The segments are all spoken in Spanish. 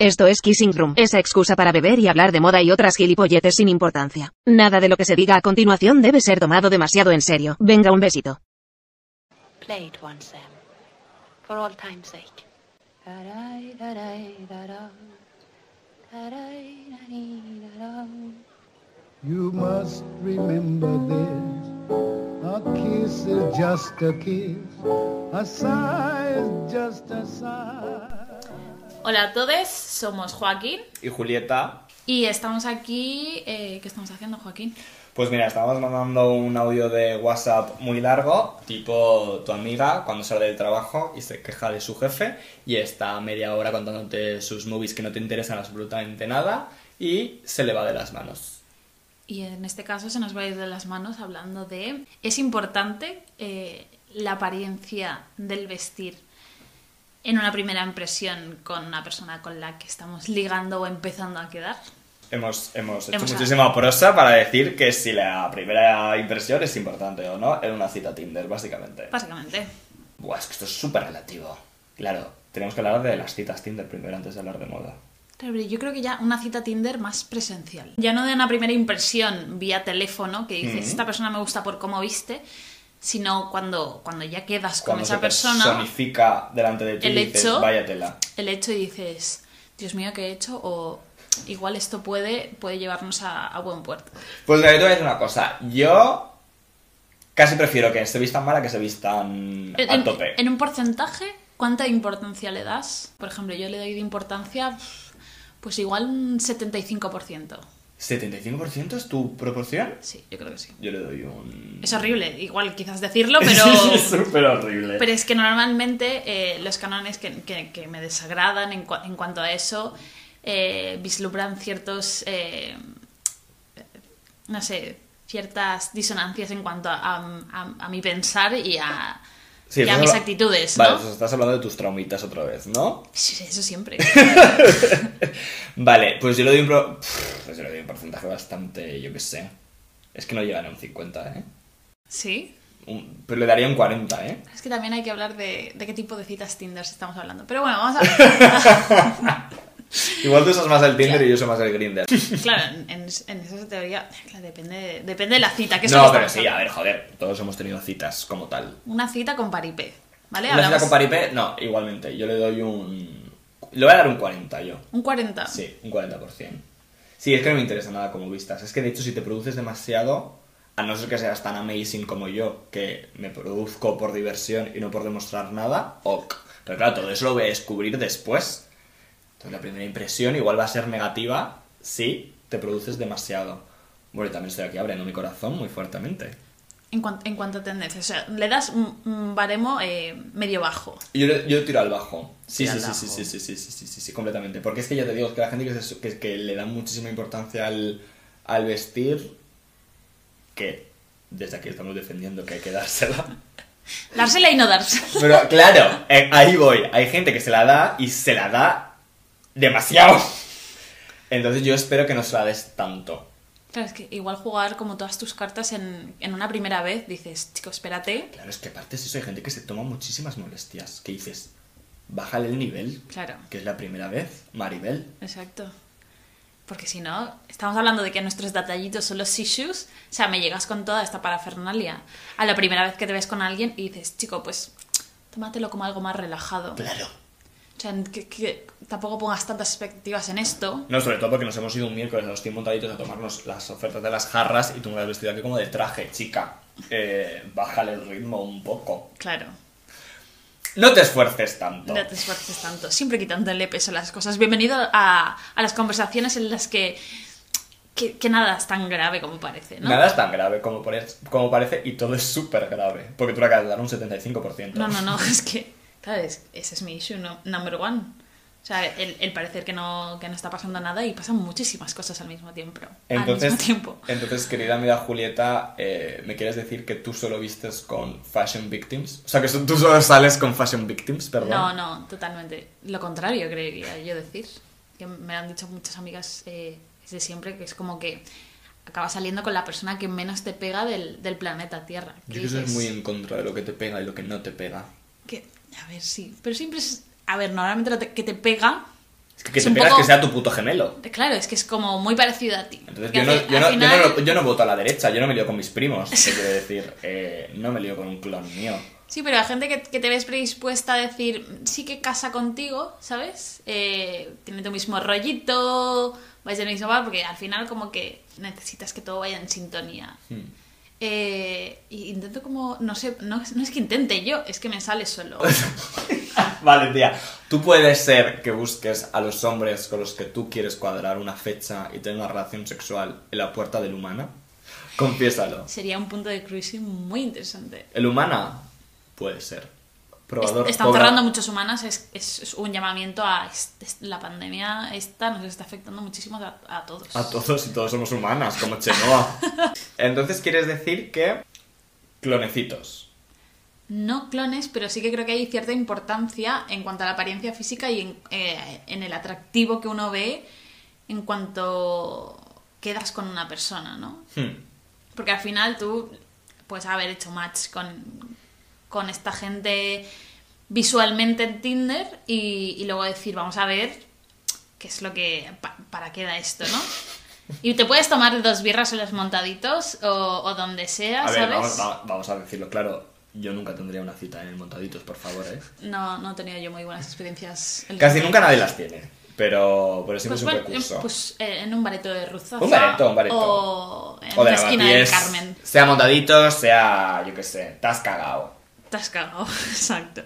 Esto es Kissing Room, esa excusa para beber y hablar de moda y otras gilipolletes sin importancia. Nada de lo que se diga a continuación debe ser tomado demasiado en serio. Venga un besito. Play it once, Sam. For all time's sake. You must remember this. A kiss is just a kiss. A sigh is just a sigh. Hola a todos, somos Joaquín y Julieta. y estamos aquí. eh, ¿Qué estamos haciendo, Joaquín? Pues mira, estamos mandando un audio de WhatsApp muy largo, tipo tu amiga cuando sale del trabajo y se queja de su jefe y está media hora contándote sus movies que no te interesan absolutamente nada y se le va de las manos. Y en este caso se nos va a ir de las manos hablando de. Es importante eh, la apariencia del vestir en una primera impresión con una persona con la que estamos ligando o empezando a quedar. Hemos, hemos hecho Hemos- muchísima prosa para decir que si la primera impresión es importante o no en una cita Tinder, básicamente. Básicamente. Buah, es que esto es súper relativo. Claro, tenemos que hablar de las citas Tinder primero antes de hablar de moda. Yo creo que ya una cita Tinder más presencial. Ya no de una primera impresión vía teléfono, que dices, Ujú. esta persona me gusta por cómo viste, sino cuando, cuando ya quedas con esa se persona, personifica delante de ti el y dices, hecho- vaya tela. el hecho y dices, Dios mío, ¿qué he hecho? O igual esto puede, puede llevarnos a, a buen puerto. Pues mira, yo te voy a decir una cosa. Yo casi prefiero que se vistan mal a que se vistan En, a tope. en un porcentaje, ¿cuánta importancia le das? Por ejemplo, yo le doy de importancia, pues igual un 75%. ¿75% es tu proporción? Sí, yo creo que sí. Yo le doy un... Es horrible, igual quizás decirlo, pero... es súper horrible. Pero es que normalmente eh, los canones que, que- que me desagradan en, cua- en cuanto a eso eh, vislumbran ciertos, eh, no sé, ciertas disonancias en cuanto a, a- a mi pensar y a, Sí, y a mis actitudes, Vale, ¿no? pues estás hablando de tus traumitas otra vez, ¿no? Sí, Eso siempre. Vale, pues yo le doy un... pro- Yo le doy un porcentaje bastante, yo qué sé. Es que no llegan a un 50, ¿eh? Sí. Un- Pero le daría un 40, ¿eh? Es que también hay que hablar de, de qué tipo de citas Tinder estamos hablando. Pero bueno, vamos a... Igual tú usas más el Tinder y yo soy más el Grindr. claro, en, en- esa teoría claro, depende, depende de la cita. Que No, pero sí, a ver, joder, todos hemos tenido citas como tal. Una cita con paripé, ¿vale? Una cita con paripé, no, igualmente, yo le doy un... Le voy a dar un 40 yo. Un 40. Sí, un 40%. Sí, es que no me interesa nada como vistas. Es que de hecho si te produces demasiado, a no ser que seas tan amazing como yo, que me produzco por diversión y no por demostrar nada, ok. Pero claro, todo eso lo voy a descubrir después. Entonces la primera impresión igual va a ser negativa si te produces demasiado. Bueno, y también estoy aquí abriendo mi corazón muy fuertemente. En, cuan- en cuanto a tendencia. O sea, le das un, baremo eh, medio bajo. Yo, yo tiro al bajo. Sí, sí, al sí, sí, bajo. sí, sí, sí, sí, sí, sí, sí, completamente. Porque es que ya te digo, es que la gente que, se- que, que le da muchísima importancia al, al vestir, que desde aquí estamos defendiendo que hay que dársela. Dársela y no dársela. Pero claro, eh, ahí voy. Hay gente que se la da y se la da demasiado. Entonces yo espero que no se la des tanto. Claro, es que igual jugar como todas tus cartas en, en una primera vez, dices, chico, espérate. Claro, es que aparte es eso, hay gente que se toma muchísimas molestias. Que dices, bájale el nivel, Claro, que es la primera vez, Maribel. exacto. Porque si no, estamos hablando de que nuestros detallitos son los issues. O sea, me llegas con toda esta parafernalia a la primera vez que te ves con alguien y dices, chico, pues tómatelo como algo más relajado. Claro. O sea, que, que tampoco pongas tantas expectativas en esto. No, sobre todo porque nos hemos ido un miércoles a los Team Montaditos a tomarnos las ofertas de las jarras y tú me has vestido aquí como de traje, chica. Eh, bájale el ritmo un poco. Claro. No te esfuerces tanto. No te esfuerces tanto, siempre quitándole peso a las cosas. Bienvenido a, a las conversaciones en las que, que, que nada es tan grave como parece, ¿no? Nada es tan grave como, como parece y todo es súper grave. Porque tú le acabas de dar un 75%. No, no, no, es que, claro, es- ese es mi issue no- number one. O sea, el, el parecer que no, que no está pasando nada y pasan muchísimas cosas al mismo tiempo. Entonces, al mismo tiempo. entonces, querida amiga Julieta, eh, ¿me quieres decir que tú solo vistes con fashion victims? O sea, que tú solo sales con fashion victims, perdón. No, no, totalmente. Lo contrario, creería yo decir. Que me han dicho muchas amigas eh, desde siempre que es como que acabas saliendo con la persona que menos te pega del, del planeta Tierra. Yo Que que soy dices, muy en contra de lo que te pega y lo que no te pega. que, a ver, sí. Pero siempre es. A ver, normalmente lo que te pega Es que, que Es te esperas poco- que sea tu puto gemelo. Claro, es que es como muy parecido a ti. Entonces yo no, yo, no, yo no yo no voto a la derecha, yo no me lío con mis primos. Te quiero decir, eh, no me lío con un clon mío. Sí, pero hay gente que, que te ves predispuesta a decir, sí que casa contigo, ¿sabes? Eh, tiene tu mismo rollito, vais del mismo bar, porque al final como que necesitas que todo vaya en sintonía. Hmm. Eh, intento como, no sé, no, es- no es que intente yo, es que me sale solo. Vale, tía. Tú puedes ser que busques a los hombres con los que tú quieres cuadrar una fecha y tener una relación sexual en la puerta del humana. Confiésalo. Sería un punto de cruising muy interesante. El humana puede ser. Probador. Est- Están cerrando muchas humanas, es, es- es un llamamiento a es- la pandemia esta nos está afectando muchísimo a, a todos. A todos y todos somos humanas, como Chenoa. Entonces quieres decir que. Clonecitos. No clones, pero sí que creo que hay cierta importancia en cuanto a la apariencia física y en, eh, en el atractivo que uno ve en cuanto quedas con una persona, ¿no? Hmm. Porque al final tú puedes haber hecho match con, con esta gente visualmente en Tinder y, y luego decir, vamos a ver qué es lo que... pa- para qué da esto, ¿no? Y te puedes tomar dos birras en los montaditos o, o donde sea, A ver, ¿sabes? vamos, va- vamos a decirlo claro. Yo nunca tendría una cita en el Montaditos, por favor, ¿eh? No, no he tenido yo muy buenas experiencias. en Casi nunca nadie las tiene. Pero, pero siempre Pues, es un bueno, recurso. pues eh, en un bareto de Ruzafa. Un bareto, un bareto. O en o de la esquina Lavapiés, Carmen. Sea Montaditos, sea, yo qué sé, te has cagado. Te has cagado, exacto.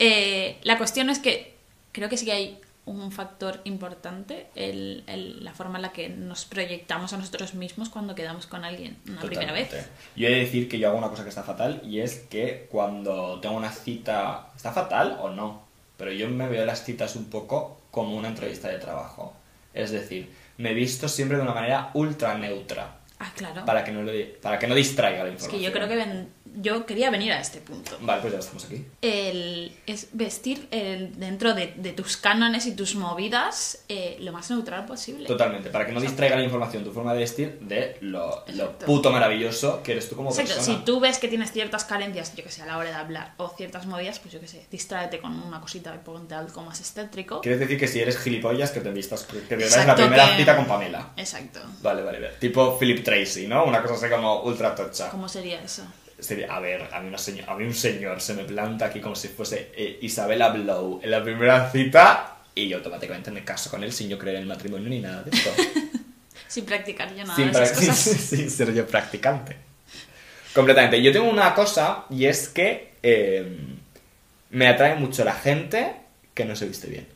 Eh, la cuestión es que creo que sí que hay un factor importante, el, el- la forma en la que nos proyectamos a nosotros mismos cuando quedamos con alguien una primera vez. Yo he de decir que yo hago una cosa que está fatal y es que cuando tengo una cita... ¿Está fatal o no? Pero yo me veo las citas un poco como una entrevista de trabajo. Es decir, me he visto siempre de una manera ultra neutra. Ah, claro. Para que no, le- para que no distraiga la es información. que yo creo que ven- yo quería venir a este punto. Vale, pues ya estamos aquí. el, es vestir el- dentro de, de tus cánones y tus movidas eh, lo más neutral posible. Totalmente, para que no distraiga la información tu forma de vestir de lo, lo puto maravilloso que eres tú como Exacto, persona. si tú ves que tienes ciertas carencias, yo que sé, a la hora de hablar, o ciertas movidas, pues yo que sé, distráete con una cosita y ponte algo más estétrico. Quieres decir que si eres gilipollas que te vistas, que te la primera que- cita con Pamela. Exacto. Vale, vale, vale. Tipo Philip Tracy, ¿no? Una cosa así como ultra tocha. ¿Cómo sería eso? Sería- a ver, a mí, una señor- a mí un señor se me planta aquí como si fuese eh, Isabella Blow en la primera cita y yo automáticamente me caso con él sin yo creer en el matrimonio ni nada de esto. Sin practicar yo nada sin, de esas prac- cosas. sin ser yo practicante. Completamente. Yo tengo una cosa y es que eh, me atrae mucho la gente que no se viste bien.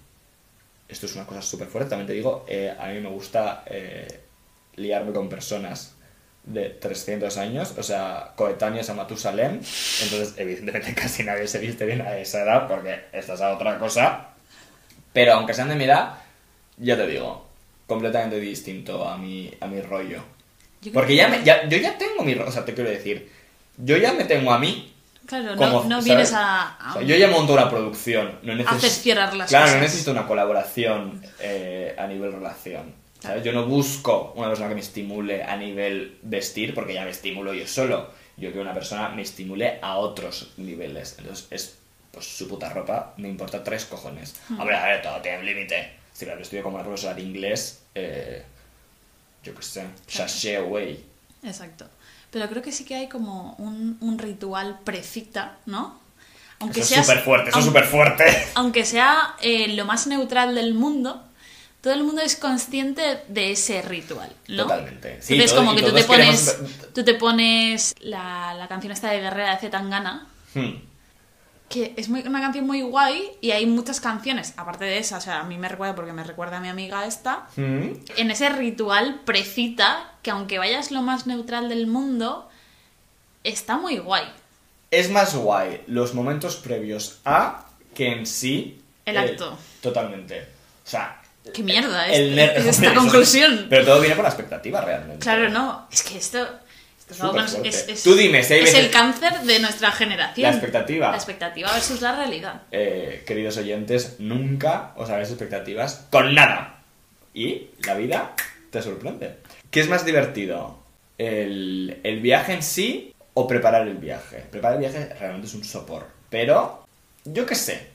Esto es una cosa súper fuerte, también te digo, eh, a mí me gusta eh, liarme con personas de 300 años, o sea, coetáneos a Matusalem, entonces evidentemente casi nadie se viste bien a esa edad porque esta es otra cosa, pero aunque sean de mi edad, ya te digo, completamente distinto a mi, a mi rollo. Yo Porque que- ya, me- ya- yo ya tengo mi rollo, o sea, te quiero decir, yo ya me tengo a mí Claro, como, no, no vienes a, a O sea, yo ya monto una producción, no necesito... cerrar las Claro, cosas. no necesito una colaboración eh, a nivel relación. ¿Sabes? Yo no busco una persona que me estimule a nivel vestir, porque ya me estimulo yo solo. Yo quiero una persona me estimule a otros niveles. Entonces, es pues su puta ropa, me importa tres cojones. Hmm. Hombre, a ver, todo tiene un límite. Si me estudio como una profesora de inglés, eh, yo qué sé, sashay away. Exacto. Pero creo que sí que hay como un, un ritual precita, ¿no? Aunque Eso es súper fuerte, eso es súper fuerte. aunque sea eh, lo más neutral del mundo, todo el mundo es consciente de ese ritual, ¿no? Totalmente. Sí, Entonces, todo- como que tú te pones, queremos- tú te pones la, la canción esta de Guerrera de Zetangana, Hmm. que es muy- una canción muy guay y hay muchas canciones, aparte de esa, o sea, a mí me recuerda porque me recuerda a mi amiga esta, Hmm. en ese ritual precita que aunque vayas lo más neutral del mundo, está muy guay. Es más guay los momentos previos a que en sí. El acto. Totalmente. O sea. ¡Qué mierda es, es esta Eso- conclusión! Pero todo viene por la expectativa realmente. Claro, no, es que esto, esto es, es, Tú dime, si hay es el cáncer de nuestra generación. La expectativa. La expectativa versus la realidad. Eh, queridos oyentes, nunca os hagáis expectativas con nada. Y la vida te sorprende. ¿Qué es más divertido? ¿El, el viaje en sí o preparar el viaje? Preparar el viaje realmente es un sopor. Pero, yo qué sé.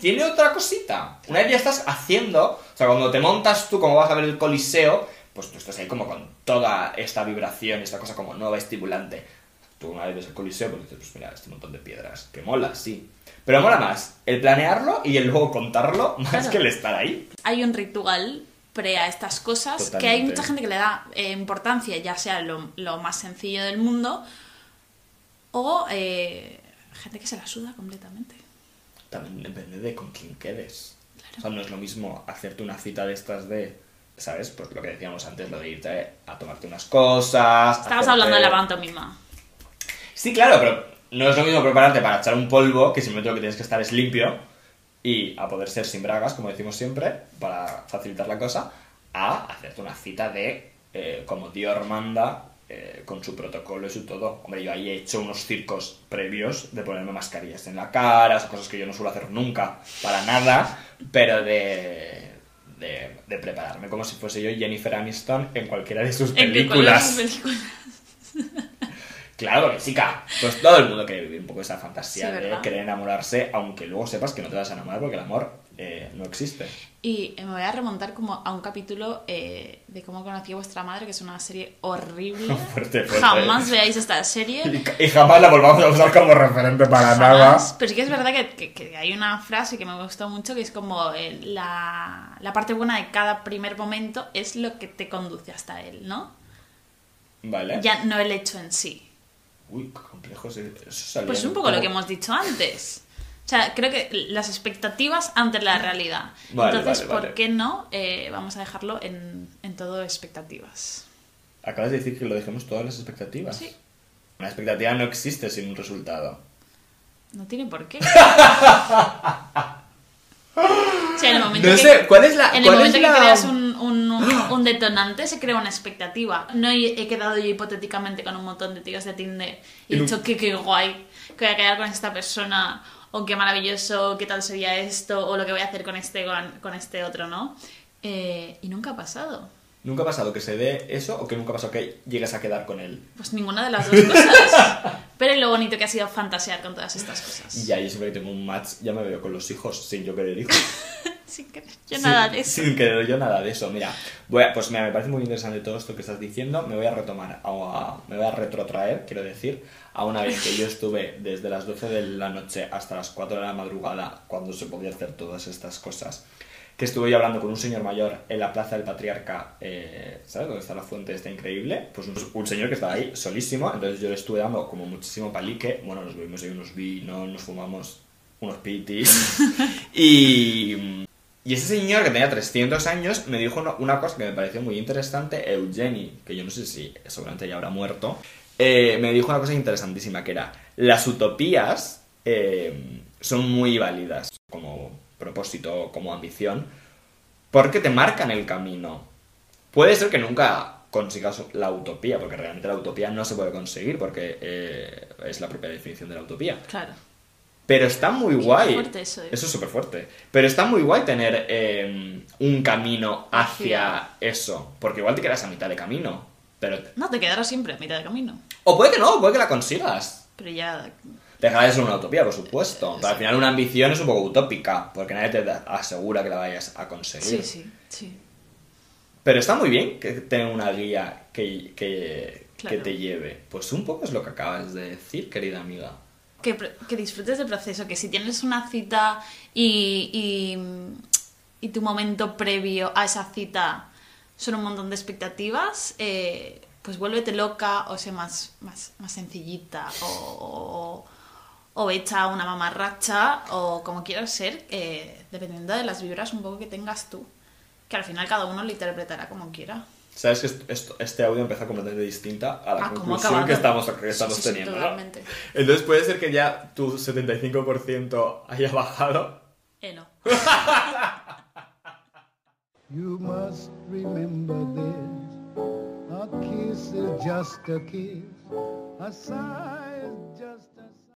Tiene otra cosita. Una vez ya estás haciendo. Sea, cuando te montas tú, como vas a ver el coliseo, pues tú estás ahí como con toda esta vibración, esta cosa como nueva, estimulante. Tú una vez ves el coliseo, pues dices, pues mira, este montón de piedras, que mola, sí. Pero mola más el planearlo y el luego contarlo más Claro. que el estar ahí. Hay un ritual pre a estas cosas que hay mucha gente que le da eh, importancia, ya sea lo, lo más sencillo del mundo, o eh, gente que se la suda completamente. También depende de con quién quedes. O sea, no es lo mismo hacerte una cita de estas de, ¿sabes? Pues lo que decíamos antes, lo de irte a tomarte unas cosas. Estabas hacerte- hablando de la pantomima. Sí, claro, pero no es lo mismo prepararte para echar un polvo, que simplemente lo que tienes que estar es limpio y a poder ser sin bragas, como decimos siempre, para facilitar la cosa, a hacerte una cita de, eh, como Dios manda, eh, con su protocolo y su todo. Hombre, yo ahí he hecho unos circos previos de ponerme mascarillas en la cara, cosas que yo no suelo hacer nunca, para nada, pero de... De, de prepararme como si fuese yo Jennifer Aniston en cualquiera de sus ¿En qué películas. Claro, porque chica, pues todo el mundo quiere vivir un poco esa fantasía Sí, de querer enamorarse, aunque luego sepas que no te vas a enamorar porque el amor eh, no existe. Y eh, me voy a remontar como a un capítulo eh, de cómo conocí a vuestra madre, que es una serie horrible. Fuerte, fuerte. Jamás veáis esta serie. Y, y jamás la volvamos a usar como referente para nada. Pero sí que es verdad que, que- que hay una frase que me gustó mucho que es como eh, la, la parte buena de cada primer momento es lo que te conduce hasta él, ¿no? Vale. Ya no el hecho en sí. Uy, qué complejo. Eso Pues es un poco lo que hemos dicho antes. O sea, creo que las expectativas ante la realidad. Vale, Entonces, vale, vale. ¿por qué no? Eh, vamos a dejarlo en, en todo expectativas. Acabas de decir que lo dejemos todas las expectativas. Sí. Una expectativa no existe sin un resultado. No tiene por qué. O sea, en el momento No que, sé, ¿cuál es la- En el momento es que la- creas un, un- un detonante, se crea una expectativa. No he, he quedado yo hipotéticamente con un montón de tíos de Tinder y he dicho que qué guay, que voy a quedar con esta persona, o qué maravilloso, qué tal sería esto, o lo que voy a hacer con este, con, con este otro, ¿no? Eh, y nunca ha pasado. ¿Nunca ha pasado que se dé eso o que nunca ha pasado que llegues a quedar con él? Pues ninguna de las dos cosas. Pero lo bonito que ha sido fantasear con todas estas cosas. Y ya, yo siempre que tengo un match ya me veo con los hijos sin yo querer hijos. Sin querer yo Sin- nada de eso. Sin querer yo nada de eso. Mira, voy a- pues mira, me parece muy interesante todo esto que estás diciendo. Me voy a retomar, a, a- me voy a retrotraer, quiero decir, a una vez que yo estuve desde las 12 de la noche hasta las 4 de la madrugada, cuando se podía hacer todas estas cosas. Que estuve yo hablando con un señor mayor en la plaza del Patriarca, eh, ¿sabes? Donde está la fuente esta increíble. Pues un, un señor que estaba ahí solísimo. Entonces yo le estuve dando como muchísimo palique. Bueno, nos bebimos ahí unos vinos, nos fumamos unos pitis. y. Y ese señor que tenía 300 años me dijo una, una cosa que me pareció muy interesante, Eugeni, que yo no sé si seguramente ya habrá muerto, eh, me dijo una cosa interesantísima, que era, las utopías eh, son muy válidas propósito, como ambición, porque te marcan el camino. Puede ser que nunca consigas la utopía, porque realmente la utopía no se puede conseguir, porque eh, es la propia definición de la utopía. Claro. Pero está muy guay. fuerte eso, ¿eh? Eso es súper fuerte. Pero está muy guay tener eh, un camino hacia Hacia- eso. Porque igual te quedas a mitad de camino. Pero... No, te quedarás siempre a mitad de camino. O puede que no, puede que la consigas. Pero ya. Dejará de ser una utopía, por supuesto. Pero al final una ambición es un poco utópica. Porque nadie te asegura que la vayas a conseguir. Sí, sí, sí. Pero está muy bien que tener una guía que, que, Claro. que te lleve. Pues un poco es lo que acabas de decir, querida amiga. Que, que disfrutes del proceso, que si tienes una cita y, y, y tu momento previo a esa cita son un montón de expectativas, eh, pues vuélvete loca o sea más, más, más sencillita o, o, hecha una mamarracha o como quieras ser, eh, dependiendo de las vibras un poco que tengas tú. Que al final cada uno lo interpretará como quiera. Sabes que este audio empieza completamente distinta a la Ah, ¿cómo conclusión que estamos, que estamos sí, sí, teniendo. Entonces puede ser que ya tu 75% haya bajado. Eh, no. You must remember this. A kiss is just a kiss. A sigh